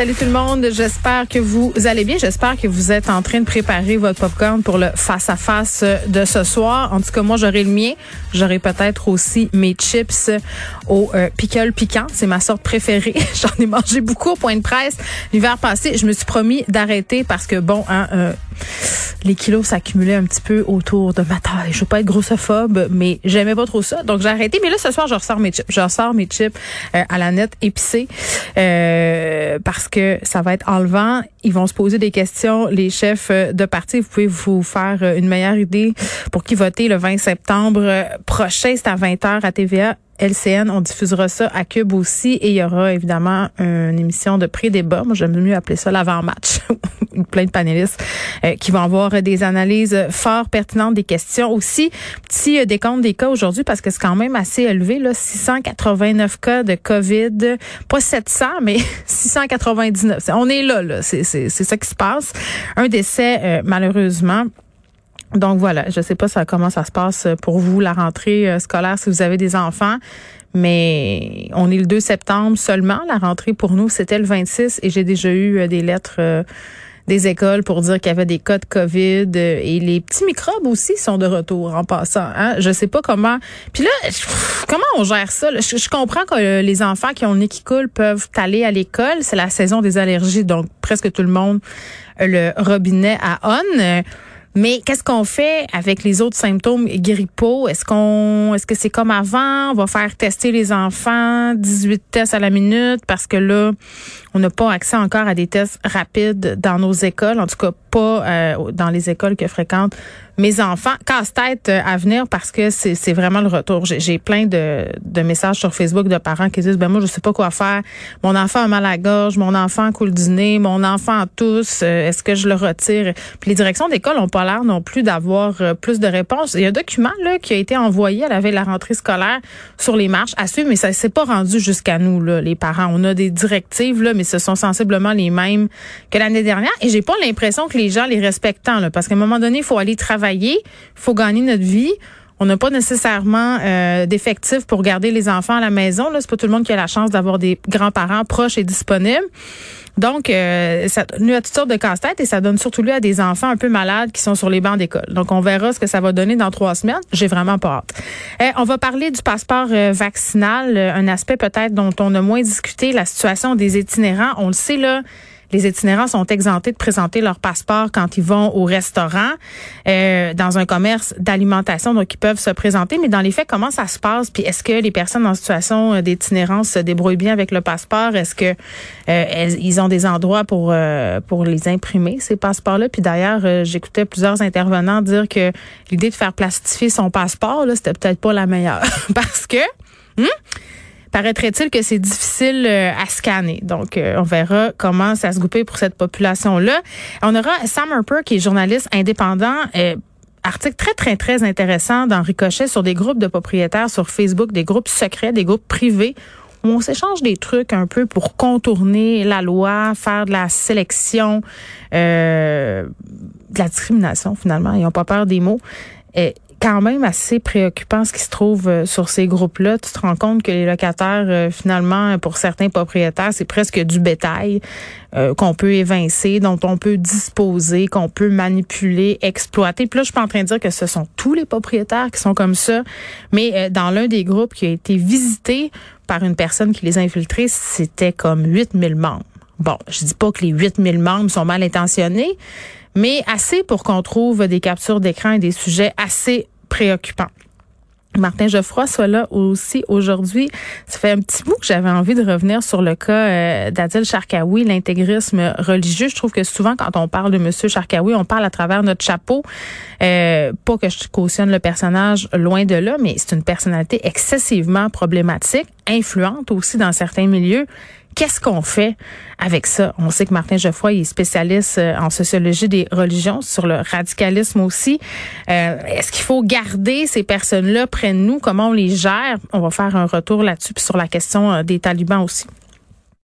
Salut tout le monde, j'espère que vous allez bien. J'espère que vous êtes en train de préparer votre popcorn pour le face-à-face de ce soir. En tout cas, moi, j'aurai le mien. J'aurai peut-être aussi mes chips au euh, pickle piquant. C'est ma sorte préférée. J'en ai mangé beaucoup au point de presse l'hiver passé. Je me suis promis d'arrêter parce que, bon, hein, euh, les kilos s'accumulaient un petit peu autour de ma taille. Je veux pas être grossophobe, mais j'aimais pas trop ça. Donc, j'ai arrêté. Mais là, ce soir, je ressors mes chips. Je ressors mes chips euh, à la nette épicée euh, parce que ça va être enlevant. Ils vont se poser des questions, les chefs de parti. Vous pouvez vous faire une meilleure idée pour qui voter le 20 septembre prochain. C'est à 20h à TVA. LCN, on diffusera ça à Cube aussi et il y aura évidemment une émission de pré-débat. Moi, j'aime mieux appeler ça l'avant-match. Plein de panélistes euh, qui vont avoir des analyses fort pertinentes des questions. Aussi, petit euh, décompte des cas aujourd'hui parce que c'est quand même assez élevé, là, 689 cas de COVID. Pas 700, mais 699. On est là, là. Ça qui se passe. Un décès, euh, malheureusement. Donc voilà, je sais pas ça, comment ça se passe pour vous, la rentrée scolaire, si vous avez des enfants. Mais on est le 2 septembre seulement. La rentrée pour nous, c'était le 26 et j'ai déjà eu des lettres des écoles pour dire qu'il y avait des cas de COVID et les petits microbes aussi sont de retour en passant. Hein? Je sais pas comment. Puis là, comment on gère ça? Je, je, comprends que les enfants qui ont le nez qui coule peuvent aller à l'école. C'est la saison des allergies, donc presque tout le monde le robinet à on. Mais qu'est-ce qu'on fait avec les autres symptômes grippaux? Est-ce qu'on est-ce que c'est comme avant? On va faire tester les enfants, 18 tests à la minute, parce que là, on n'a pas accès encore à des tests rapides dans nos écoles, en tout cas pas euh, dans les écoles que fréquentent mes enfants. Casse-tête euh, à venir parce que c'est vraiment le retour. J'ai plein de, de messages sur Facebook de parents qui disent, ben moi, je sais pas quoi faire. Mon enfant a mal à la gorge, mon enfant coule du nez, mon enfant tous. Euh, est-ce que je le retire? Puis les directions d'école n'ont pas l'air non plus d'avoir plus de réponses. Il y a un document là, qui a été envoyé à la veille de la rentrée scolaire sur les marches à suivre, mais ça s'est pas rendu jusqu'à nous, là, les parents. On a des directives, là, mais ce sont sensiblement les mêmes que l'année dernière. Et j'ai pas l'impression que les gens les respectent tant, là, parce qu'à un moment donné, il faut aller travailler, il faut gagner notre vie. On n'a pas nécessairement euh, d'effectifs pour garder les enfants à la maison. Là, c'est pas tout le monde qui a la chance d'avoir des grands-parents proches et disponibles. Donc, euh, ça donne à toutes sortes de casse-tête et ça donne surtout lieu à des enfants un peu malades qui sont sur les bancs d'école. Donc, on verra ce que ça va donner dans trois semaines. J'ai vraiment pas hâte. Eh, on va parler du passeport euh, vaccinal, euh, un aspect peut-être dont on a moins discuté, la situation des itinérants. On le sait, là, les itinérants sont exemptés de présenter leur passeport quand ils vont au restaurant, euh, dans un commerce d'alimentation, donc ils peuvent se présenter. Mais dans les faits, comment ça se passe? Puis est-ce que les personnes en situation euh, d'itinérance se débrouillent bien avec le passeport? Est-ce que euh, ils ont des endroits pour pour les imprimer ces passeports-là? Puis d'ailleurs, j'écoutais plusieurs intervenants dire que l'idée de faire plastifier son passeport, là, c'était peut-être pas la meilleure. Parce que hmm, paraîtrait-il que c'est difficile euh, à scanner. Donc, euh, on verra comment ça se goupille pour cette population-là. On aura Sam Harper, qui est journaliste indépendant. Euh, article très, très, très intéressant dans Ricochet sur des groupes de propriétaires sur Facebook, des groupes secrets, des groupes privés où on s'échange des trucs un peu pour contourner la loi, faire de la sélection, euh, de la discrimination finalement. Ils n'ont pas peur des mots. Quand même assez préoccupant ce qui se trouve euh, sur ces groupes-là. Tu te rends compte que les locataires, euh, finalement, pour certains propriétaires, c'est presque du bétail euh, qu'on peut évincer, dont on peut disposer, qu'on peut manipuler, exploiter. Puis là, je suis pas en train de dire que ce sont tous les propriétaires qui sont comme ça, mais dans l'un des groupes qui a été visité par une personne qui les a infiltrés, c'était comme 8000 membres. Bon, je dis pas que les 8000 membres sont mal intentionnés, mais assez pour qu'on trouve des captures d'écran et des sujets assez préoccupants. Martin Geoffroy soit là aussi aujourd'hui. Ça fait un petit bout que j'avais envie de revenir sur le cas euh, d'Adil Sharkawi, l'intégrisme religieux. Je trouve que souvent, quand on parle de Monsieur Sharkawi, on parle à travers notre chapeau. Euh, pas que je cautionne le personnage, loin de là, mais c'est une personnalité excessivement problématique, influente aussi dans certains milieux. Qu'est-ce qu'on fait avec ça? On sait que Martin Geoffroy est spécialiste euh, en sociologie des religions, sur le radicalisme aussi. Euh, est-ce qu'il faut garder ces personnes-là près de nous? Comment on les gère? On va faire un retour là-dessus, puis sur la question euh, des talibans aussi.